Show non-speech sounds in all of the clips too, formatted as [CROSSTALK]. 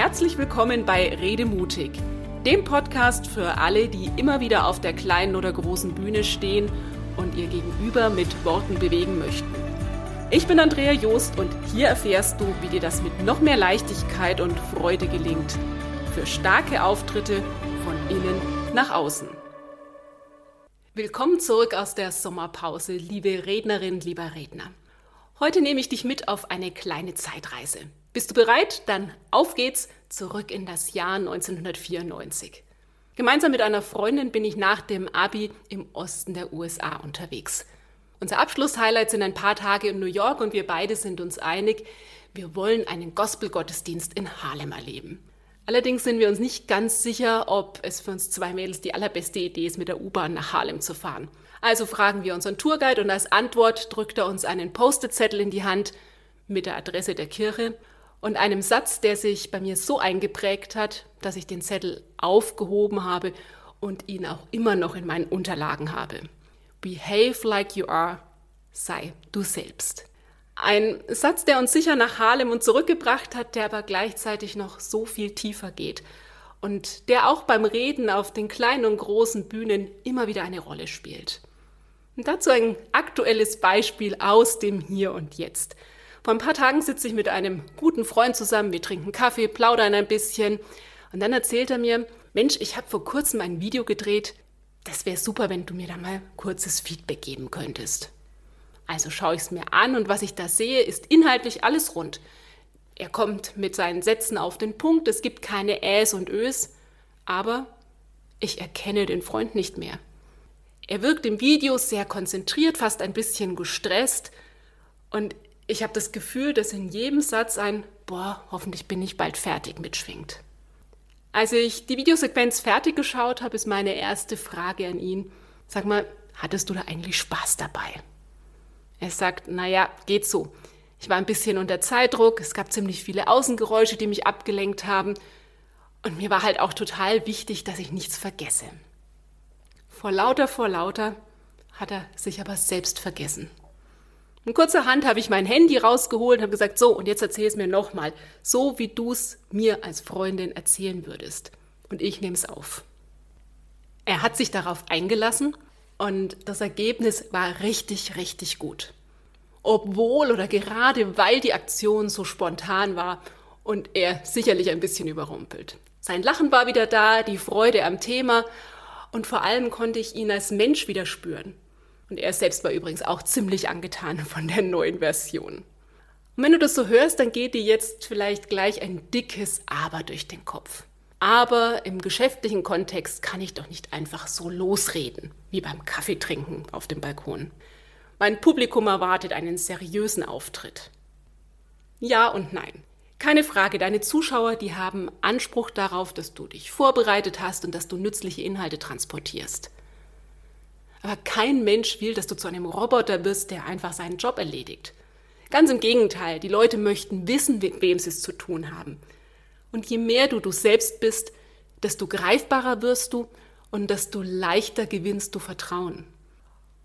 Herzlich willkommen bei Rede mutig, dem Podcast für alle, die immer wieder auf der kleinen oder großen Bühne stehen und ihr Gegenüber mit Worten bewegen möchten. Ich bin Andrea Joost und hier erfährst du, wie dir das mit noch mehr Leichtigkeit und Freude gelingt. Für starke Auftritte von innen nach außen. Willkommen zurück aus der Sommerpause, liebe Rednerin, lieber Redner. Heute nehme ich dich mit auf eine kleine Zeitreise. Bist du bereit? Dann auf geht's zurück in das Jahr 1994. Gemeinsam mit einer Freundin bin ich nach dem Abi im Osten der USA unterwegs. Unser Abschlusshighlight sind ein paar Tage in New York und wir beide sind uns einig, wir wollen einen Gospel-Gottesdienst in Harlem erleben. Allerdings sind wir uns nicht ganz sicher, ob es für uns zwei Mädels die allerbeste Idee ist, mit der U-Bahn nach Harlem zu fahren. Also fragen wir unseren Tourguide und als Antwort drückt er uns einen Post-it-Zettel in die Hand mit der Adresse der Kirche und einem Satz, der sich bei mir so eingeprägt hat, dass ich den Zettel aufgehoben habe und ihn auch immer noch in meinen Unterlagen habe. Behave like you are, sei du selbst. Ein Satz, der uns sicher nach Harlem und zurückgebracht hat, der aber gleichzeitig noch so viel tiefer geht und der auch beim Reden auf den kleinen und großen Bühnen immer wieder eine Rolle spielt. Und dazu ein aktuelles Beispiel aus dem Hier und Jetzt. Vor ein paar Tagen sitze ich mit einem guten Freund zusammen, wir trinken Kaffee, plaudern ein bisschen und dann erzählt er mir, Mensch, ich habe vor kurzem ein Video gedreht, das wäre super, wenn du mir da mal kurzes Feedback geben könntest. Also schaue ich es mir an und was ich da sehe, ist inhaltlich alles rund. Er kommt mit seinen Sätzen auf den Punkt, es gibt keine Äs und Ös, aber ich erkenne den Freund nicht mehr. Er wirkt im Video sehr konzentriert, fast ein bisschen gestresst. Und ich habe das Gefühl, dass in jedem Satz ein Boah, hoffentlich bin ich bald fertig mitschwingt. Als ich die Videosequenz fertig geschaut habe, ist meine erste Frage an ihn. Sag mal, hattest du da eigentlich Spaß dabei? Er sagt, naja, geht so. Ich war ein bisschen unter Zeitdruck, es gab ziemlich viele Außengeräusche, die mich abgelenkt haben. Und mir war halt auch total wichtig, dass ich nichts vergesse. Vor lauter, vor lauter hat er sich aber selbst vergessen. In kurzer Hand habe ich mein Handy rausgeholt und habe gesagt, so, und jetzt erzähl es mir nochmal, so wie du es mir als Freundin erzählen würdest. Und ich nehme es auf. Er hat sich darauf eingelassen und das Ergebnis war richtig, richtig gut. Obwohl oder gerade weil die Aktion so spontan war und er sicherlich ein bisschen überrumpelt. Sein Lachen war wieder da, die Freude am Thema und vor allem konnte ich ihn als Mensch wieder spüren. Und er selbst war übrigens auch ziemlich angetan [LAUGHS] von der neuen Version. Und wenn du das so hörst, dann geht dir jetzt vielleicht gleich ein dickes Aber durch den Kopf. Aber im geschäftlichen Kontext kann ich doch nicht einfach so losreden, wie beim Kaffeetrinken auf dem Balkon. Mein Publikum erwartet einen seriösen Auftritt. Ja und nein. Keine Frage, deine Zuschauer, die haben Anspruch darauf, dass du dich vorbereitet hast und dass du nützliche Inhalte transportierst. Aber kein Mensch will, dass du zu einem Roboter wirst, der einfach seinen Job erledigt. Ganz im Gegenteil, die Leute möchten wissen, mit wem sie es zu tun haben. Und je mehr du du selbst bist, desto greifbarer wirst du und desto leichter gewinnst du Vertrauen.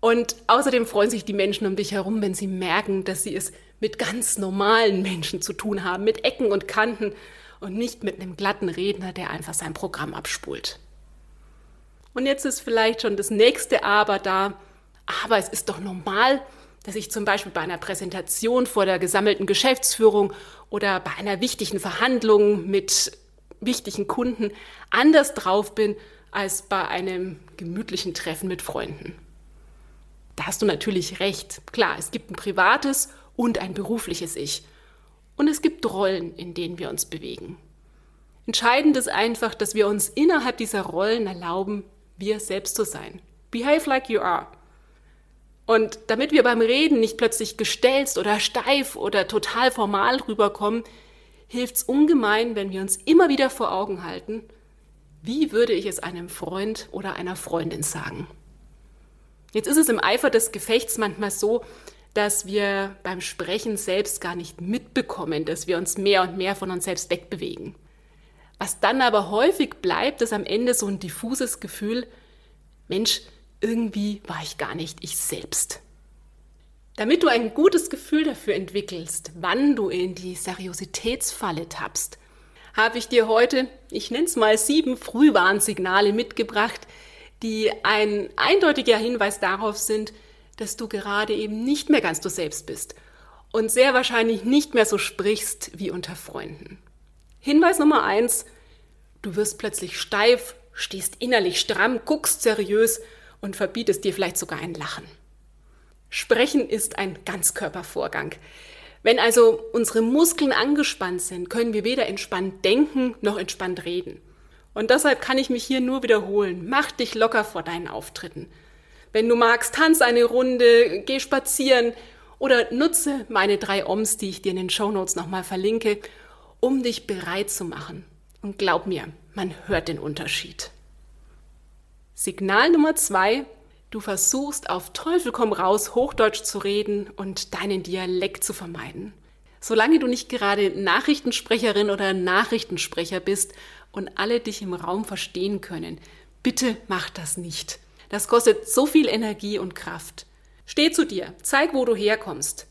Und außerdem freuen sich die Menschen um dich herum, wenn sie merken, dass sie es mit ganz normalen Menschen zu tun haben, mit Ecken und Kanten und nicht mit einem glatten Redner, der einfach sein Programm abspult. Und jetzt ist vielleicht schon das nächste Aber da. Aber es ist doch normal, dass ich zum Beispiel bei einer Präsentation vor der gesammelten Geschäftsführung oder bei einer wichtigen Verhandlung mit wichtigen Kunden anders drauf bin als bei einem gemütlichen Treffen mit Freunden. Da hast du natürlich recht. Klar, es gibt ein privates und ein berufliches Ich. Und es gibt Rollen, in denen wir uns bewegen. Entscheidend ist einfach, dass wir uns innerhalb dieser Rollen erlauben, wir selbst zu sein. Behave like you are. Und damit wir beim Reden nicht plötzlich gestelzt oder steif oder total formal rüberkommen, hilft es ungemein, wenn wir uns immer wieder vor Augen halten, wie würde ich es einem Freund oder einer Freundin sagen. Jetzt ist es im Eifer des Gefechts manchmal so, dass wir beim Sprechen selbst gar nicht mitbekommen, dass wir uns mehr und mehr von uns selbst wegbewegen. Was dann aber häufig bleibt, ist am Ende so ein diffuses Gefühl, Mensch, irgendwie war ich gar nicht ich selbst. Damit du ein gutes Gefühl dafür entwickelst, wann du in die Seriositätsfalle tappst, habe ich dir heute, ich nenne es mal sieben Frühwarnsignale mitgebracht, die ein eindeutiger Hinweis darauf sind, dass du gerade eben nicht mehr ganz du selbst bist und sehr wahrscheinlich nicht mehr so sprichst wie unter Freunden. Hinweis Nummer eins, du wirst plötzlich steif, stehst innerlich stramm, guckst seriös und verbietest dir vielleicht sogar ein Lachen. Sprechen ist ein Ganzkörpervorgang. Wenn also unsere Muskeln angespannt sind, können wir weder entspannt denken noch entspannt reden. Und deshalb kann ich mich hier nur wiederholen. Mach dich locker vor deinen Auftritten. Wenn du magst, tanz eine Runde, geh spazieren oder nutze meine drei Oms, die ich dir in den Show Notes nochmal verlinke, um dich bereit zu machen. Und glaub mir, man hört den Unterschied. Signal Nummer zwei, Du versuchst auf Teufel komm raus Hochdeutsch zu reden und deinen Dialekt zu vermeiden. Solange du nicht gerade Nachrichtensprecherin oder Nachrichtensprecher bist und alle dich im Raum verstehen können, bitte mach das nicht. Das kostet so viel Energie und Kraft. Steh zu dir, zeig, wo du herkommst.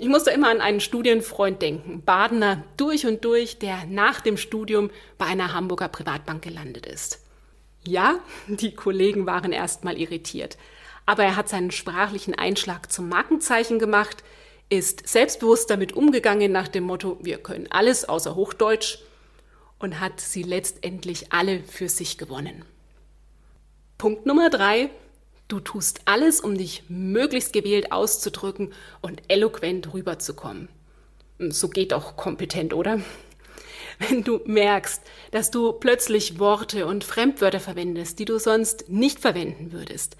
Ich musste immer an einen Studienfreund denken, Badener durch und durch, der nach dem Studium bei einer Hamburger Privatbank gelandet ist. Ja, [LAUGHS] die Kollegen waren erstmal irritiert, aber er hat seinen sprachlichen Einschlag zum Markenzeichen gemacht, ist selbstbewusst damit umgegangen nach dem Motto, wir können alles außer Hochdeutsch und hat sie letztendlich alle für sich gewonnen. Punkt Nummer drei. Du tust alles, um dich möglichst gewählt auszudrücken und eloquent rüberzukommen. So geht doch kompetent, oder? [LAUGHS] wenn du merkst, dass du plötzlich Worte und Fremdwörter verwendest, die du sonst nicht verwenden würdest.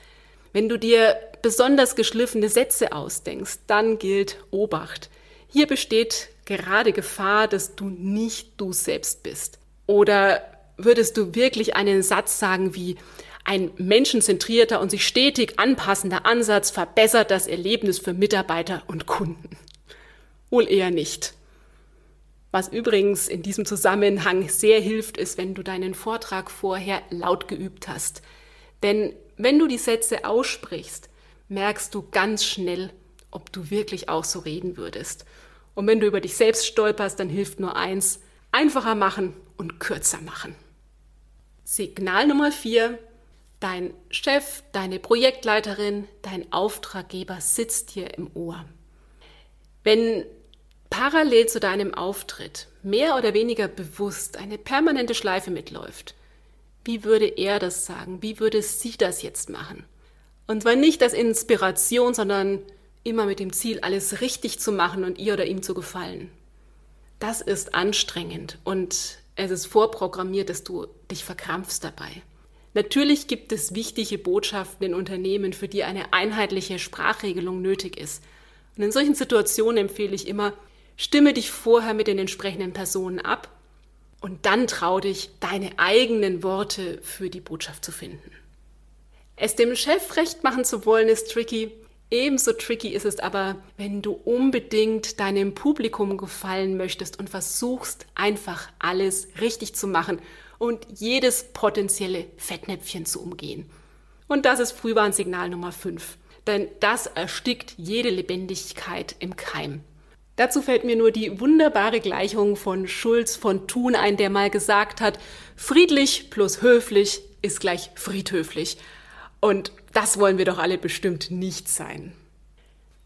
Wenn du dir besonders geschliffene Sätze ausdenkst, dann gilt Obacht. Hier besteht gerade Gefahr, dass du nicht du selbst bist. Oder würdest du wirklich einen Satz sagen wie ein menschenzentrierter und sich stetig anpassender Ansatz verbessert das Erlebnis für Mitarbeiter und Kunden? Wohl eher nicht. Was übrigens in diesem Zusammenhang sehr hilft, ist, wenn du deinen Vortrag vorher laut geübt hast. Denn wenn du die Sätze aussprichst, merkst du ganz schnell, ob du wirklich auch so reden würdest. Und wenn du über dich selbst stolperst, dann hilft nur eins, einfacher machen und kürzer machen. Signal Nummer vier. Dein Chef, deine Projektleiterin, dein Auftraggeber sitzt dir im Ohr. Wenn parallel zu deinem Auftritt mehr oder weniger bewusst eine permanente Schleife mitläuft, wie würde er das sagen? Wie würde sie das jetzt machen? Und zwar nicht als Inspiration, sondern immer mit dem Ziel, alles richtig zu machen und ihr oder ihm zu gefallen. Das ist anstrengend und es ist vorprogrammiert, dass du dich verkrampfst dabei. Natürlich gibt es wichtige Botschaften in Unternehmen, für die eine einheitliche Sprachregelung nötig ist. Und in solchen Situationen empfehle ich immer, Stimme dich vorher mit den entsprechenden Personen ab und dann trau dich, deine eigenen Worte für die Botschaft zu finden. Es dem Chef recht machen zu wollen, ist tricky. Ebenso tricky ist es aber, wenn du unbedingt deinem Publikum gefallen möchtest und versuchst einfach alles richtig zu machen und jedes potenzielle Fettnäpfchen zu umgehen. Und das ist Frühwarnsignal Nummer 5. Denn das erstickt jede Lebendigkeit im Keim. Dazu fällt mir nur die wunderbare Gleichung von Schulz von Thun ein, der mal gesagt hat, friedlich plus höflich ist gleich friedhöflich. Und das wollen wir doch alle bestimmt nicht sein.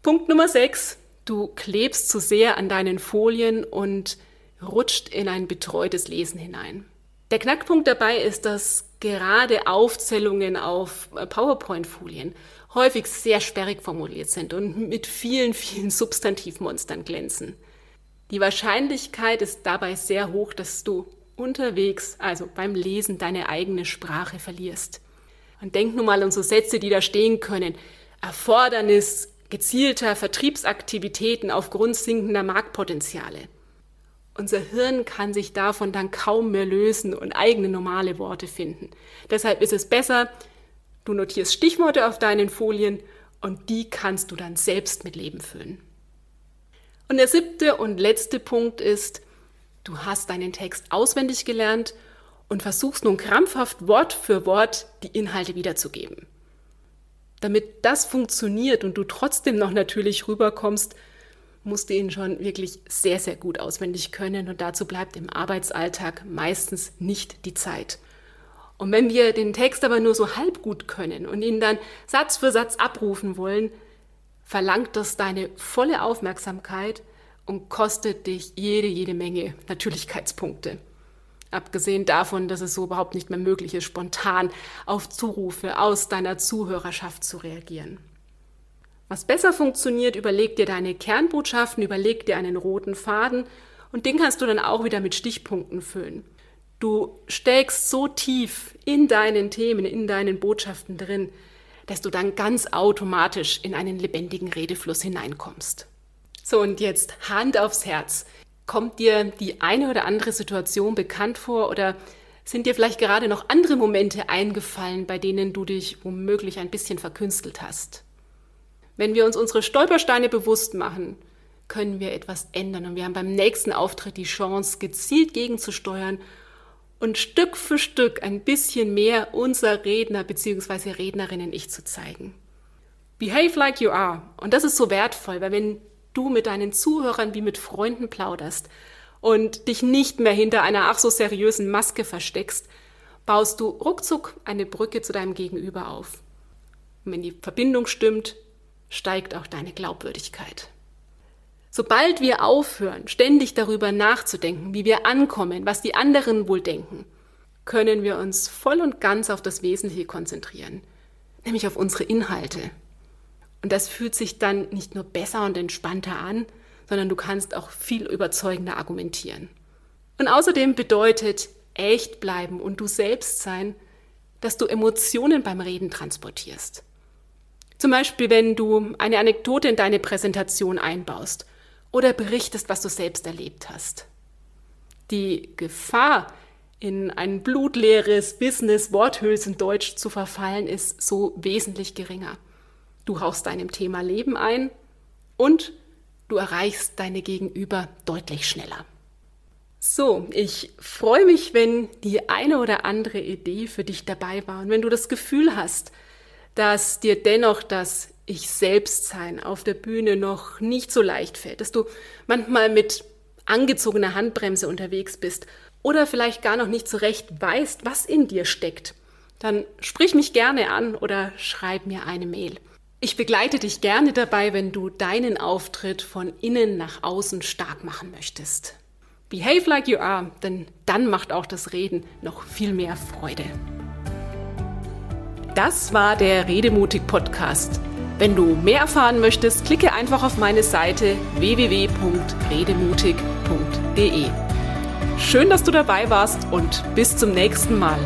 Punkt Nummer 6. Du klebst zu sehr an deinen Folien und rutscht in ein betreutes Lesen hinein. Der Knackpunkt dabei ist, dass gerade Aufzählungen auf PowerPoint-Folien häufig sehr sperrig formuliert sind und mit vielen, [LAUGHS] vielen Substantivmonstern glänzen. Die Wahrscheinlichkeit ist dabei sehr hoch, dass du unterwegs, also beim Lesen, deine eigene Sprache verlierst. Und denk nun mal an so Sätze, die da stehen können. Erfordernis gezielter Vertriebsaktivitäten aufgrund sinkender Marktpotenziale. Unser Hirn kann sich davon dann kaum mehr lösen und eigene normale Worte finden. Deshalb ist es besser, Du notierst Stichworte auf deinen Folien und die kannst du dann selbst mit Leben füllen. Und der siebte und letzte Punkt ist, du hast deinen Text auswendig gelernt und versuchst nun krampfhaft Wort für Wort die Inhalte wiederzugeben. Damit das funktioniert und du trotzdem noch natürlich rüberkommst, musst du ihn schon wirklich sehr, sehr gut auswendig können und dazu bleibt im Arbeitsalltag meistens nicht die Zeit. Und wenn wir den Text aber nur so halb gut können und ihn dann Satz für Satz abrufen wollen, verlangt das deine volle Aufmerksamkeit und kostet dich jede, jede Menge Natürlichkeitspunkte. Abgesehen davon, dass es so überhaupt nicht mehr möglich ist, spontan auf Zurufe aus deiner Zuhörerschaft zu reagieren. Was besser funktioniert, überleg dir deine Kernbotschaften, überleg dir einen roten Faden und den kannst du dann auch wieder mit Stichpunkten füllen. Du steckst so tief in deinen Themen, in deinen Botschaften drin, dass du dann ganz automatisch in einen lebendigen Redefluss hineinkommst. So, und jetzt Hand aufs Herz. Kommt dir die eine oder andere Situation bekannt vor oder sind dir vielleicht gerade noch andere Momente eingefallen, bei denen du dich womöglich ein bisschen verkünstelt hast? Wenn wir uns unsere Stolpersteine bewusst machen, können wir etwas ändern und wir haben beim nächsten Auftritt die Chance, gezielt gegenzusteuern und Stück für Stück ein bisschen mehr unser Redner bzw. Rednerinnen-Ich zu zeigen. Behave like you are. Und das ist so wertvoll, weil wenn du mit deinen Zuhörern wie mit Freunden plauderst und dich nicht mehr hinter einer ach so seriösen Maske versteckst, baust du ruckzuck eine Brücke zu deinem Gegenüber auf. Und wenn die Verbindung stimmt, steigt auch deine Glaubwürdigkeit. Sobald wir aufhören, ständig darüber nachzudenken, wie wir ankommen, was die anderen wohl denken, können wir uns voll und ganz auf das Wesentliche konzentrieren, nämlich auf unsere Inhalte. Und das fühlt sich dann nicht nur besser und entspannter an, sondern du kannst auch viel überzeugender argumentieren. Und außerdem bedeutet echt bleiben und du selbst sein, dass du Emotionen beim Reden transportierst. Zum Beispiel, wenn du eine Anekdote in deine Präsentation einbaust oder berichtest, was du selbst erlebt hast. Die Gefahr, in ein blutleeres Business-Worthülsendeutsch zu verfallen, ist so wesentlich geringer. Du hauchst deinem Thema Leben ein und du erreichst deine Gegenüber deutlich schneller. So, ich freue mich, wenn die eine oder andere Idee für dich dabei war und wenn du das Gefühl hast, dass dir dennoch das ich selbst sein auf der Bühne noch nicht so leicht fällt, dass du manchmal mit angezogener Handbremse unterwegs bist oder vielleicht gar noch nicht so recht weißt, was in dir steckt, dann sprich mich gerne an oder schreib mir eine Mail. Ich begleite dich gerne dabei, wenn du deinen Auftritt von innen nach außen stark machen möchtest. Behave like you are, denn dann macht auch das Reden noch viel mehr Freude. Das war der Redemutig Podcast. Wenn du mehr erfahren möchtest, klicke einfach auf meine Seite www.redemutig.de. Schön, dass du dabei warst und bis zum nächsten Mal.